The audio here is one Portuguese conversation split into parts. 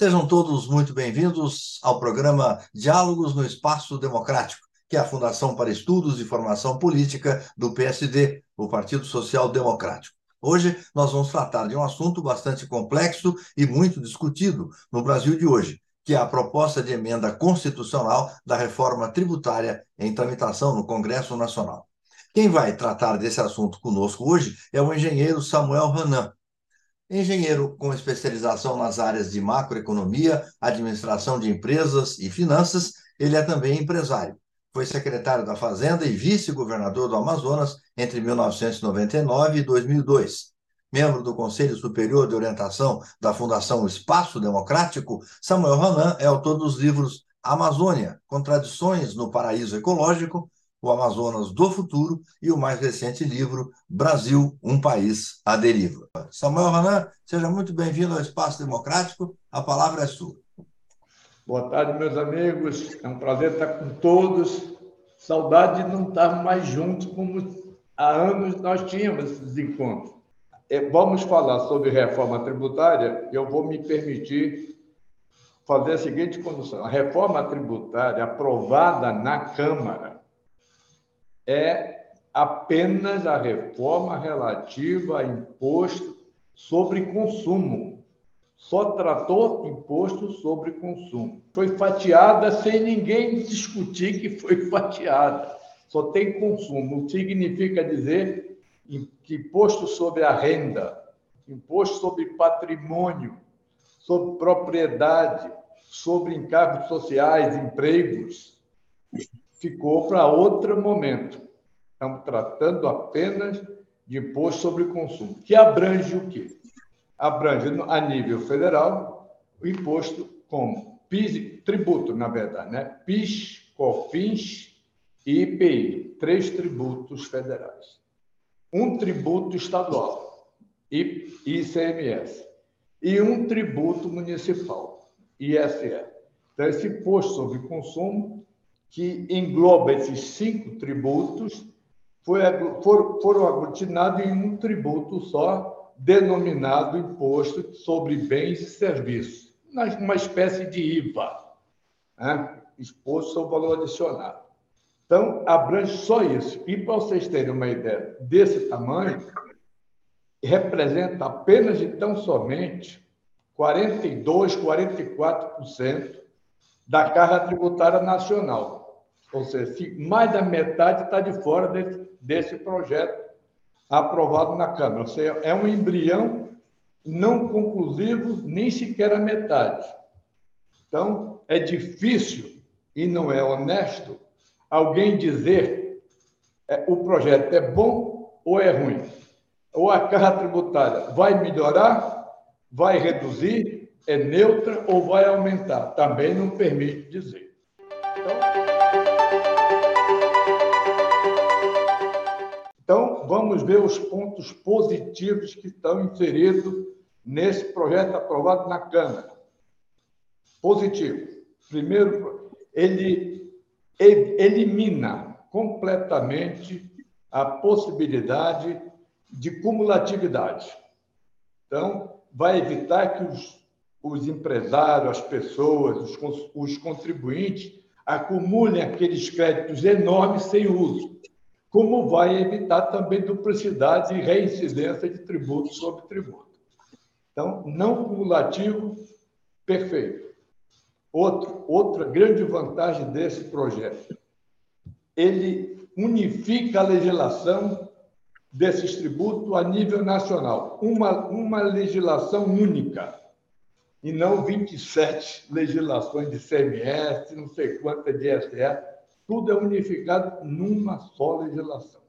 Sejam todos muito bem-vindos ao programa Diálogos no Espaço Democrático, que é a Fundação para Estudos e Formação Política do PSD, o Partido Social Democrático. Hoje nós vamos tratar de um assunto bastante complexo e muito discutido no Brasil de hoje, que é a proposta de emenda constitucional da reforma tributária em tramitação no Congresso Nacional. Quem vai tratar desse assunto conosco hoje é o engenheiro Samuel Ranan, engenheiro com especialização nas áreas de macroeconomia, administração de empresas e finanças, ele é também empresário. Foi secretário da Fazenda e vice-governador do Amazonas entre 1999 e 2002. Membro do Conselho Superior de Orientação da Fundação Espaço Democrático, Samuel Ranan é autor dos livros Amazônia, Contradições no Paraíso Ecológico, o Amazonas do Futuro e o mais recente livro Brasil, um país à deriva. Samuel Ranan, seja muito bem-vindo ao Espaço Democrático. A palavra é sua. Boa tarde, meus amigos. É um prazer estar com todos. Saudade de não estar mais juntos como há anos nós tínhamos esses encontros. É, vamos falar sobre reforma tributária. Eu vou me permitir fazer a seguinte condição: a reforma tributária aprovada na Câmara é apenas a reforma relativa a imposto sobre consumo. Só tratou imposto sobre consumo. Foi fatiada sem ninguém discutir que foi fatiada. Só tem consumo. Significa dizer que imposto sobre a renda, imposto sobre patrimônio, sobre propriedade, sobre encargos sociais, empregos, ficou para outro momento. Estamos tratando apenas de imposto sobre consumo, que abrange o quê? Abrange a nível federal o imposto como PIS, tributo, na verdade, né? PIS, COFINS e IPI, três tributos federais. Um tributo estadual, ICMS, e um tributo municipal, ISE. Então, esse imposto sobre consumo que engloba esses cinco tributos, foi, foram, foram aglutinados em um tributo só, denominado Imposto sobre Bens e Serviços, uma espécie de IVA, né? Exposto sobre Valor Adicionado. Então, abrange só isso. E para vocês terem uma ideia desse tamanho, representa apenas e tão somente 42, 44% da carga tributária nacional. Ou seja, mais da metade está de fora desse, desse projeto aprovado na Câmara. Ou seja, é um embrião não conclusivo, nem sequer a metade. Então, é difícil e não é honesto alguém dizer é, o projeto é bom ou é ruim. Ou a carga tributária vai melhorar, vai reduzir, é neutra ou vai aumentar. Também não permite dizer. Vamos ver os pontos positivos que estão inseridos nesse projeto aprovado na Câmara. Positivo. Primeiro, ele elimina completamente a possibilidade de cumulatividade. Então, vai evitar que os, os empresários, as pessoas, os, os contribuintes acumulem aqueles créditos enormes sem uso como vai evitar também duplicidade e reincidência de tributo sobre tributo. Então, não cumulativo, perfeito. Outro, outra grande vantagem desse projeto, ele unifica a legislação desses tributos a nível nacional, uma, uma legislação única, e não 27 legislações de CMS, não sei quantas de ISS, tudo é unificado numa só legislação,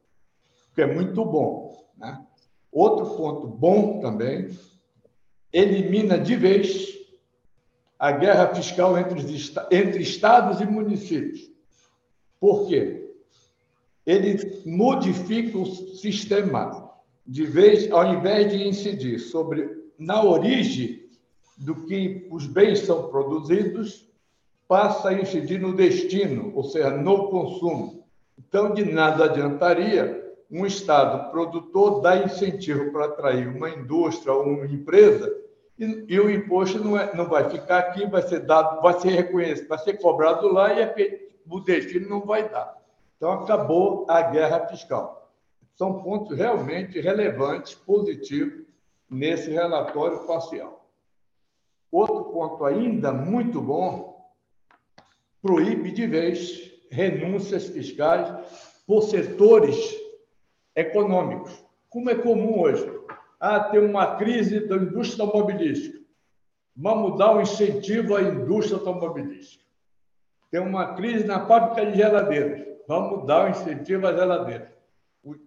o que é muito bom. Né? Outro ponto bom também, elimina de vez a guerra fiscal entre, os, entre estados e municípios. Por quê? Ele modifica o sistema, de vez, ao invés de incidir sobre na origem do que os bens são produzidos, passa a incidir no destino, ou seja, no consumo. Então, de nada adiantaria um Estado produtor dar incentivo para atrair uma indústria ou uma empresa e, e o imposto não, é, não vai ficar aqui, vai ser dado, vai ser reconhecido, vai ser cobrado lá e é, o destino não vai dar. Então, acabou a guerra fiscal. São pontos realmente relevantes, positivos, nesse relatório parcial. Outro ponto ainda muito bom, proíbe de vez renúncias fiscais por setores econômicos, como é comum hoje. Ah, tem uma crise da indústria automobilística. Vamos dar um incentivo à indústria automobilística. Tem uma crise na fábrica de geladeiras. Vamos dar um incentivo às geladeiras. Os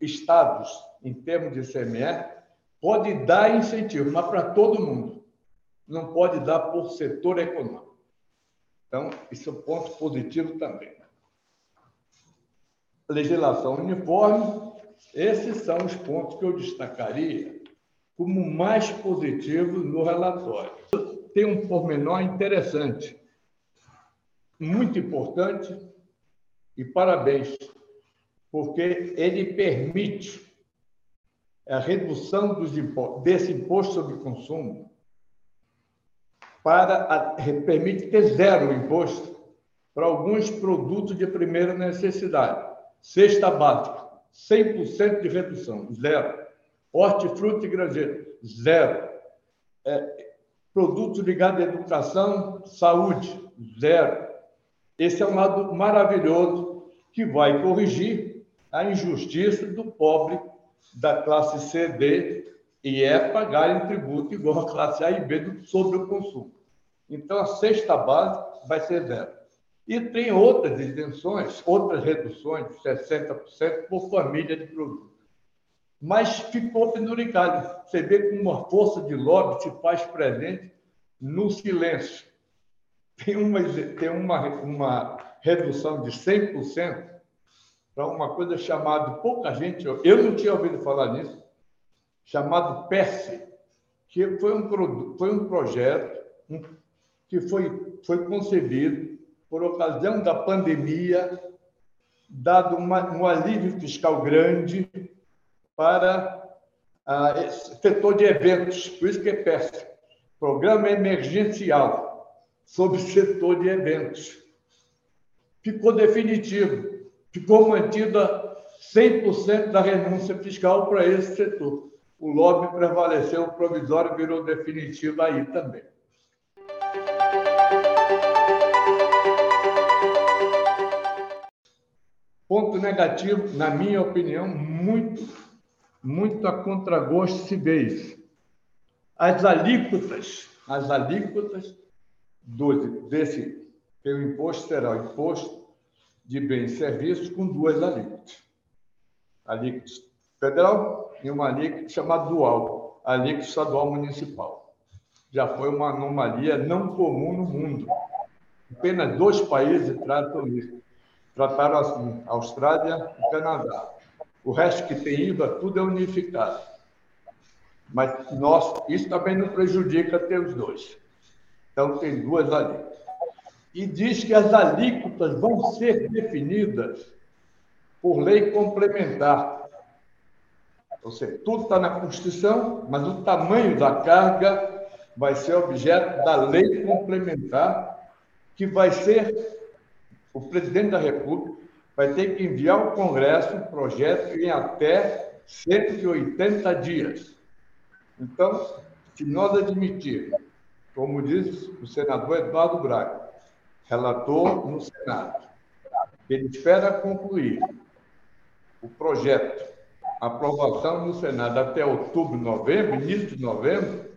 estados, em termos de CME, pode dar incentivo, mas para todo mundo. Não pode dar por setor econômico. Então, isso é um ponto positivo também. Legislação uniforme, esses são os pontos que eu destacaria como mais positivos no relatório. Tem um pormenor interessante, muito importante, e parabéns, porque ele permite a redução desse imposto sobre consumo para permite ter zero imposto para alguns produtos de primeira necessidade. Cesta básica, 100% de redução, zero. Hortifruti e granjeiro, zero. É, produtos ligados à educação, saúde, zero. Esse é um lado maravilhoso que vai corrigir a injustiça do pobre da classe C, D e E pagarem tributo igual a classe A e B sobre o consumo. Então, a sexta base vai ser zero. E tem outras isenções, outras reduções de 60% por família de produto. Mas ficou penduricado. Você vê como uma força de lobby se faz presente no silêncio. Tem uma, tem uma, uma redução de 100% para uma coisa chamada, pouca gente, eu não tinha ouvido falar nisso, chamado PERSE, que foi um, foi um projeto que foi, foi concebido por ocasião da pandemia, dado uma, um alívio fiscal grande para ah, setor de eventos, por isso que é PERSE, Programa Emergencial sobre setor de eventos. Ficou definitivo ficou mantida 100% da renúncia fiscal para esse setor. O lobby prevaleceu, o provisório virou definitivo aí também. Ponto negativo, na minha opinião, muito, muito a contragosto se isso. As alíquotas, as alíquotas do, desse, que o imposto será o imposto de bens e serviços com duas alíquotas. Alíquota federal e uma alíquota chamada dual, alíquota estadual municipal. Já foi uma anomalia não comum no mundo. Apenas dois países tratam isso. Trataram assim, Austrália e Canadá. O resto que tem IVA, tudo é unificado. Mas nós, isso também não prejudica ter os dois. Então, tem duas alíquotas e diz que as alíquotas vão ser definidas por lei complementar. Ou seja, tudo está na Constituição, mas o tamanho da carga vai ser objeto da lei complementar, que vai ser o presidente da República vai ter que enviar ao Congresso um projeto em até 180 dias. Então, se nós admitirmos, como diz o senador Eduardo Braga, relator no Senado. Ele espera concluir o projeto, aprovação no Senado até outubro, novembro, início de novembro,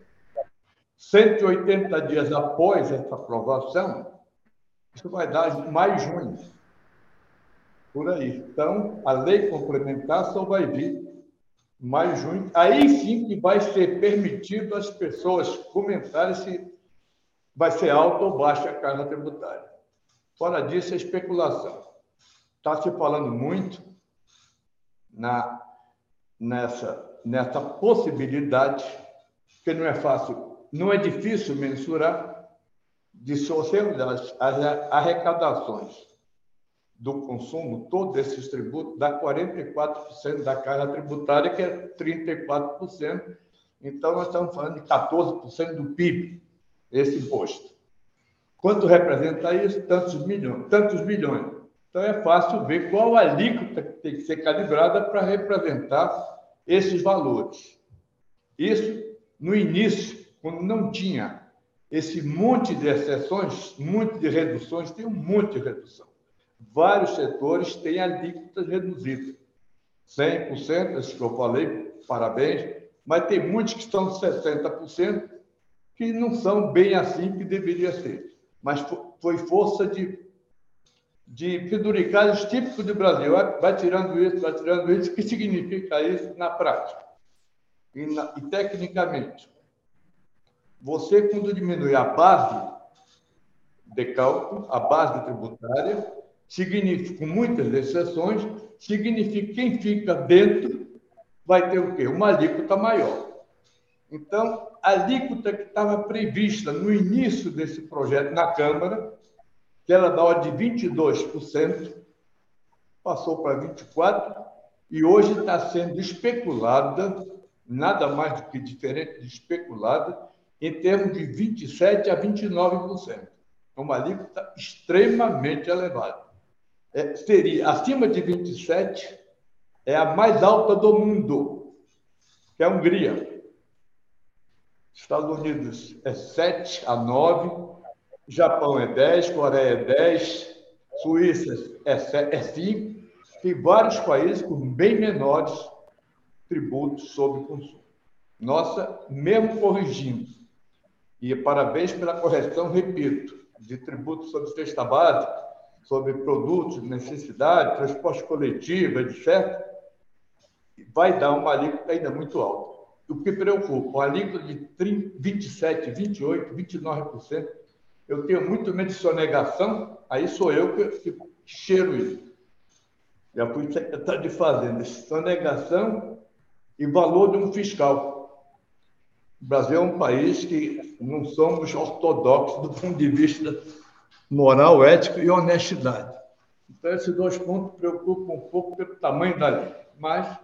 180 dias após essa aprovação, isso vai dar mais junho. Por aí. Então, a lei complementar só vai vir mais junho. Aí sim que vai ser permitido às pessoas comentarem se vai ser alta ou baixa a carga tributária. Fora disso, é especulação. Está se falando muito na, nessa, nessa possibilidade, que não é fácil, não é difícil mensurar, de as, as arrecadações do consumo, todos esses tributos, dá 44% da carga tributária, que é 34% Então, nós estamos falando de 14% do PIB, esse imposto. Quanto representa isso? Tantos milhões. Tantos milhões. Então, é fácil ver qual alíquota que tem que ser calibrada para representar esses valores. Isso, no início, quando não tinha esse monte de exceções, monte de reduções, tem um monte de redução. Vários setores têm alíquotas reduzidas. 100%, esse que eu falei, parabéns, mas tem muitos que estão de 60%, que não são bem assim que deveria ser. Mas foi força de, de penduricalhos típicos do Brasil. Vai, vai, tirando isso, vai tirando isso. O que significa isso na prática e, na, e tecnicamente? Você, quando diminui a base de cálculo, a base tributária, significa, com muitas exceções, significa que quem fica dentro vai ter o quê? Uma alíquota maior. Então, a alíquota que estava prevista no início desse projeto na Câmara, que era da ordem de 22%, passou para 24%, e hoje está sendo especulada, nada mais do que diferente de especulada, em termos de 27% a 29%. É uma alíquota extremamente elevada é, seria acima de 27, é a mais alta do mundo, que é a Hungria. Estados Unidos é 7 a 9, Japão é 10, Coreia é 10, Suíça é 5, é e vários países com bem menores tributos sobre consumo. Nossa, mesmo corrigindo, e parabéns pela correção, repito, de tributos sobre cesta básica, sobre produtos de necessidade, transporte coletivo, etc., vai dar uma alíquota ainda muito alta. O que preocupa, uma alíquota de 30, 27, 28, 29%, eu tenho muito medo de sonegação, aí sou eu que, que cheiro isso. Já fui secretário de Fazenda. Sonegação e valor de um fiscal. O Brasil é um país que não somos ortodoxos do ponto de vista moral, ética e honestidade. Então, esses dois pontos preocupam um pouco pelo tamanho da lei, mas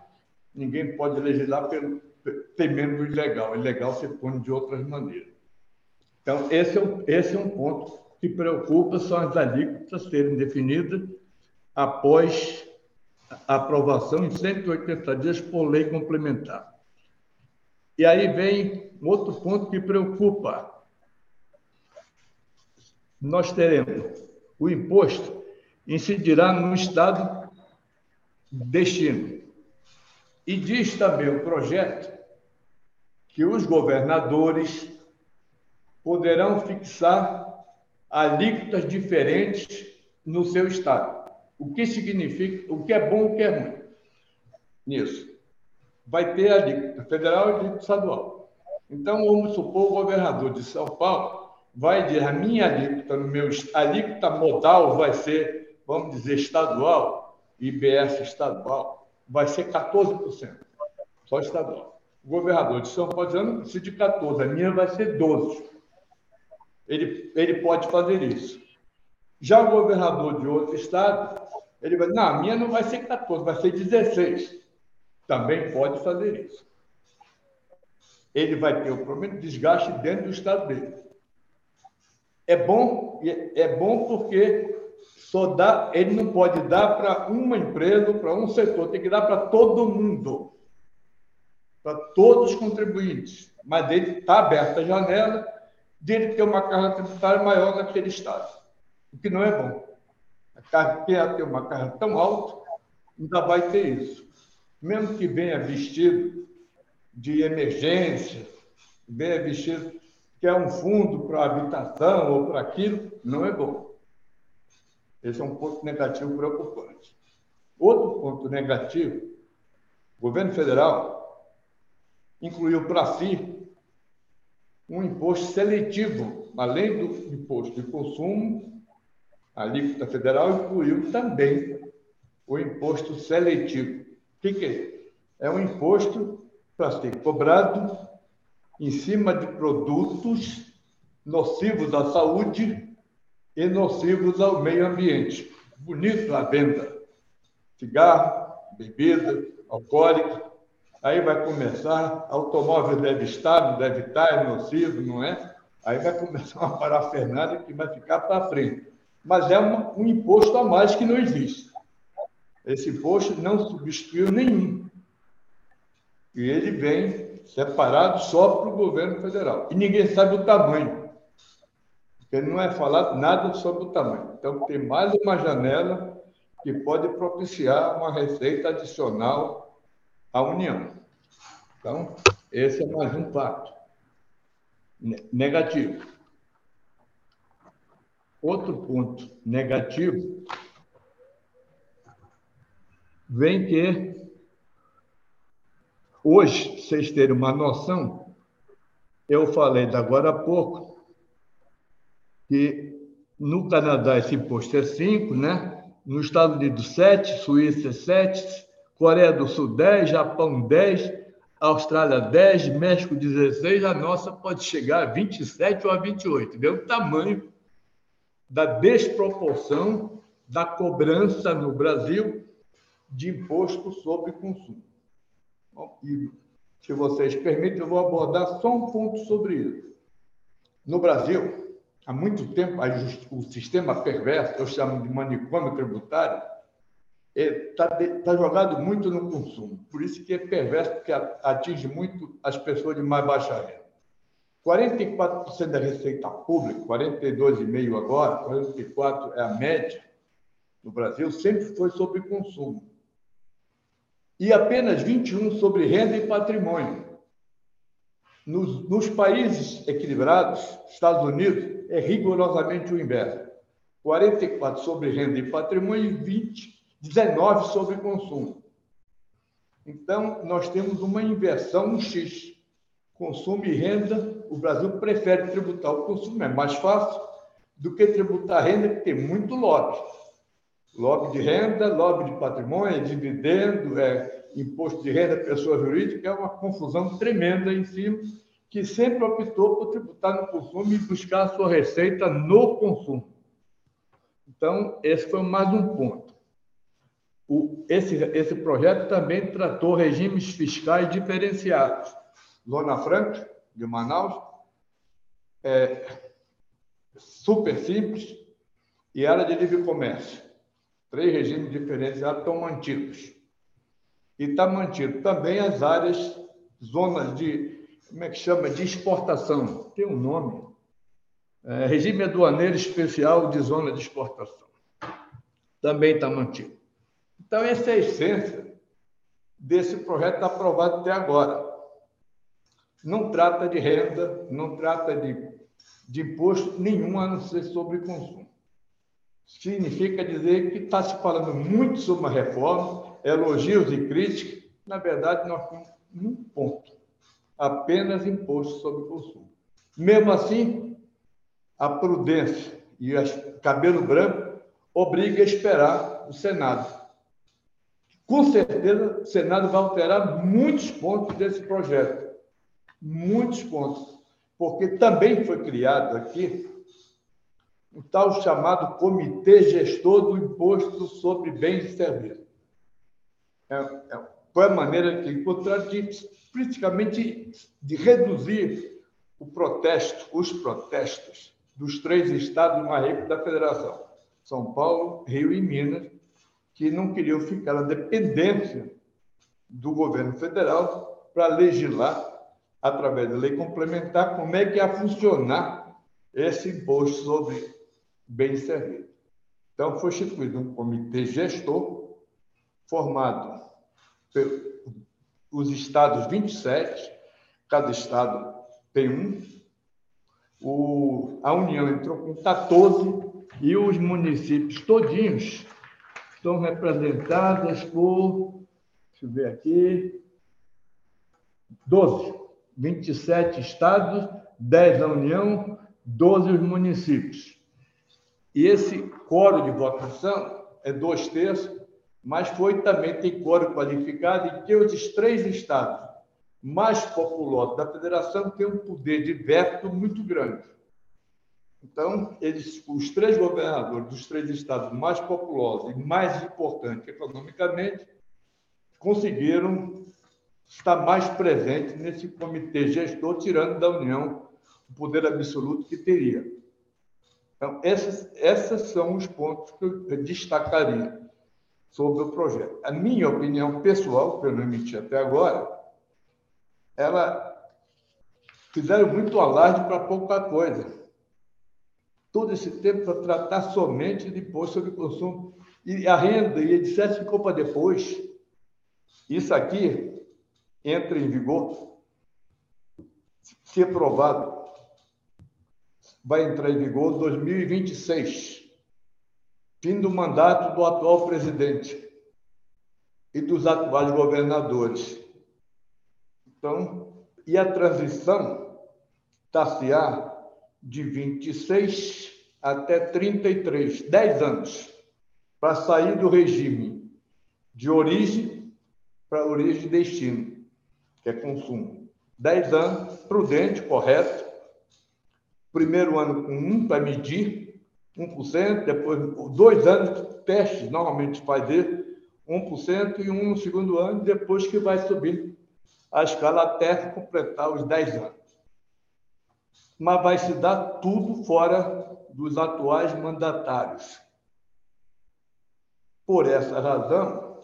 ninguém pode legislar pelo, temendo o ilegal. O ilegal se põe de outras maneiras. Então, esse é, um, esse é um ponto que preocupa, são as alíquotas serem definidas após a aprovação em 180 dias por lei complementar. E aí vem outro ponto que preocupa, nós teremos o imposto incidirá no estado destino. E diz também o projeto que os governadores poderão fixar alíquotas diferentes no seu estado. O que significa, o que é bom, o que é ruim nisso? Vai ter alíquota federal e alíquota estadual. Então, vamos supor o governador de São Paulo vai dizer, a minha alíquota, no meu, alíquota modal vai ser, vamos dizer, estadual, IBS estadual, vai ser 14%, só estadual. O governador de São Paulo dizendo, se de 14, a minha vai ser 12. Ele, ele pode fazer isso. Já o governador de outro estado, ele vai, não, a minha não vai ser 14, vai ser 16. Também pode fazer isso. Ele vai ter o problema de desgaste dentro do estado dele. É bom, é bom porque só dá, ele não pode dar para uma empresa, para um setor, tem que dar para todo mundo, para todos os contribuintes. Mas ele está aberta a janela dele ter uma carga tributária maior naquele estado, o que não é bom. A carga quer ter uma carga tão alta, ainda vai ter isso. Mesmo que venha vestido de emergência, venha vestido que é um fundo para habitação ou para aquilo, não é bom. Esse é um ponto negativo preocupante. Outro ponto negativo, o governo federal incluiu para si um imposto seletivo, além do imposto de consumo, a alíquota federal incluiu também o imposto seletivo. O que, que é? É um imposto para ser cobrado em cima de produtos nocivos à saúde e nocivos ao meio ambiente. Bonito a venda. Cigarro, bebida, alcoólica. Aí vai começar, automóvel deve estar, não deve estar, é nocivo, não é? Aí vai começar uma parafernália que vai ficar para frente. Mas é uma, um imposto a mais que não existe. Esse imposto não substituiu nenhum. E ele vem separado só para o governo federal. E ninguém sabe o tamanho. Porque não é falado nada sobre o tamanho. Então, tem mais uma janela que pode propiciar uma receita adicional à União. Então, esse é mais um fato negativo. Outro ponto negativo vem que hoje, vocês terem uma noção, eu falei da agora há pouco que no Canadá esse imposto é 5, né? Nos Estados Unidos 7, Suíça 7, Coreia do Sul 10, Japão 10, Austrália 10, México 16, a nossa pode chegar a 27 ou a 28. Vê o tamanho da desproporção da cobrança no Brasil de imposto sobre consumo. Bom, e, se vocês permitem, eu vou abordar só um ponto sobre isso. No Brasil, há muito tempo, o sistema perverso, eu chamo de manicômio tributário, está tá jogado muito no consumo. Por isso que é perverso, porque atinge muito as pessoas de mais baixa renda. 44% da receita pública, 42,5% agora, 44% é a média no Brasil, sempre foi sobre consumo. E apenas 21% sobre renda e patrimônio. Nos, nos países equilibrados, Estados Unidos, é rigorosamente o inverso. 44% sobre renda e patrimônio e 20% 19 sobre consumo. Então, nós temos uma inversão no X. Consumo e renda, o Brasil prefere tributar o consumo, é mais fácil do que tributar a renda, que tem muito lobby. Lobby de renda, lobby de patrimônio, dividendo, é, imposto de renda pessoa jurídica, é uma confusão tremenda em cima, que sempre optou por tributar no consumo e buscar a sua receita no consumo. Então, esse foi mais um ponto. O, esse, esse projeto também tratou regimes fiscais diferenciados. Zona Franca, de Manaus, é super simples, e área de livre comércio. Três regimes diferenciados estão mantidos. E está mantido também as áreas, zonas de, como é que chama? De exportação. Tem um nome. É, regime aduaneiro especial de zona de exportação. Também está mantido. Então, essa é a essência desse projeto aprovado até agora. Não trata de renda, não trata de, de imposto nenhum a não ser sobre consumo. Significa dizer que está se falando muito sobre uma reforma, elogios e críticas. Na verdade, nós temos um ponto: apenas imposto sobre consumo. Mesmo assim, a prudência e o cabelo branco obriga a esperar o Senado com certeza, o Senado vai alterar muitos pontos desse projeto. Muitos pontos. Porque também foi criado aqui o tal chamado Comitê Gestor do Imposto sobre Bens e Serviços. É, é, foi a maneira que encontrar de, praticamente, de reduzir o protesto, os protestos dos três estados mais da federação, São Paulo, Rio e Minas, que não queriam ficar na dependência do governo federal para legislar, através da lei complementar, como é que ia funcionar esse imposto sobre bens e serviços. Então, foi instituído um comitê gestor, formado pelos estados 27, cada estado tem um, o, a União entrou com 14 e os municípios todinhos estão representadas por, deixa eu ver aqui, 12, 27 estados, 10 da União, 12 os municípios. E esse coro de votação é dois terços, mas foi também, tem coro qualificado, e que os três estados mais populosos da federação têm um poder de veto muito grande. Então, eles, os três governadores dos três estados mais populosos e mais importantes economicamente conseguiram está mais presente nesse comitê gestor, tirando da União o poder absoluto que teria. Então, esses, esses são os pontos que eu destacaria sobre o projeto. A minha opinião pessoal, que eu não emiti até agora, ela fizeram muito alarde para pouca coisa. Todo esse tempo para tratar somente de imposto sobre consumo e a renda, e dissesse ficou para depois. Isso aqui entra em vigor, se aprovado, vai entrar em vigor em 2026, fim do mandato do atual presidente e dos atuais governadores. Então, e a transição está-se-á de 26 até 33, 10 anos, para sair do regime de origem para origem e destino, que é consumo. 10 anos, prudente, correto, primeiro ano com 1 para medir, 1%, depois dois anos, teste, normalmente fazer 1% e um no segundo ano, depois que vai subir a escala até completar os 10 anos. Mas vai se dar tudo fora dos atuais mandatários. Por essa razão,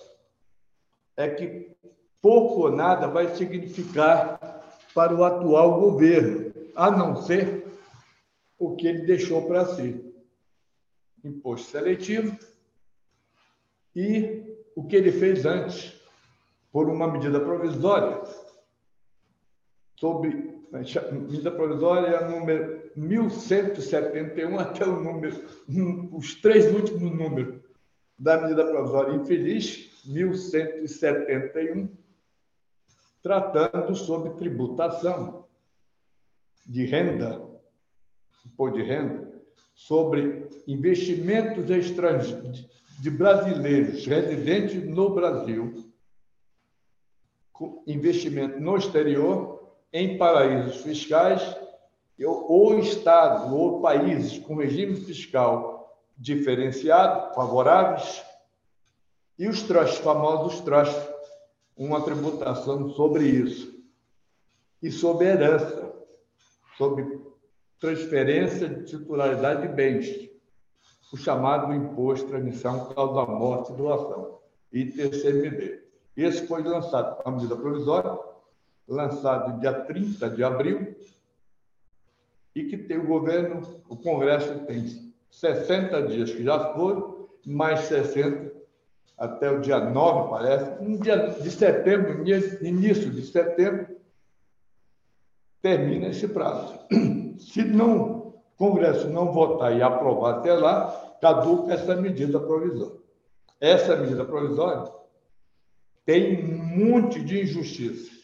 é que pouco ou nada vai significar para o atual governo, a não ser o que ele deixou para si. Imposto seletivo e o que ele fez antes, por uma medida provisória, sobre medida provisória número 1171 até o número, os três últimos números da medida provisória. Infeliz, 1171, tratando sobre tributação de renda imposto de renda, sobre investimentos estrangeiros de brasileiros residentes no Brasil, investimento no exterior, em paraísos fiscais, ou estados ou países com regime fiscal diferenciado, favoráveis, e os famosos trusts, uma tributação sobre isso. E sobre herança, sobre transferência de titularidade de bens, o chamado Imposto de Transmissão Causa Morte e Doação, ITCMD. Esse foi lançado, a medida provisória, lançado dia 30 de abril, e que tem o governo, o Congresso tem 60 dias que já foram, mais 60 até o dia 9, parece, um dia de setembro, início de setembro, termina esse prazo. Se não o Congresso não votar e aprovar até lá, caduca essa medida provisória. Essa medida provisória tem um monte de injustiça.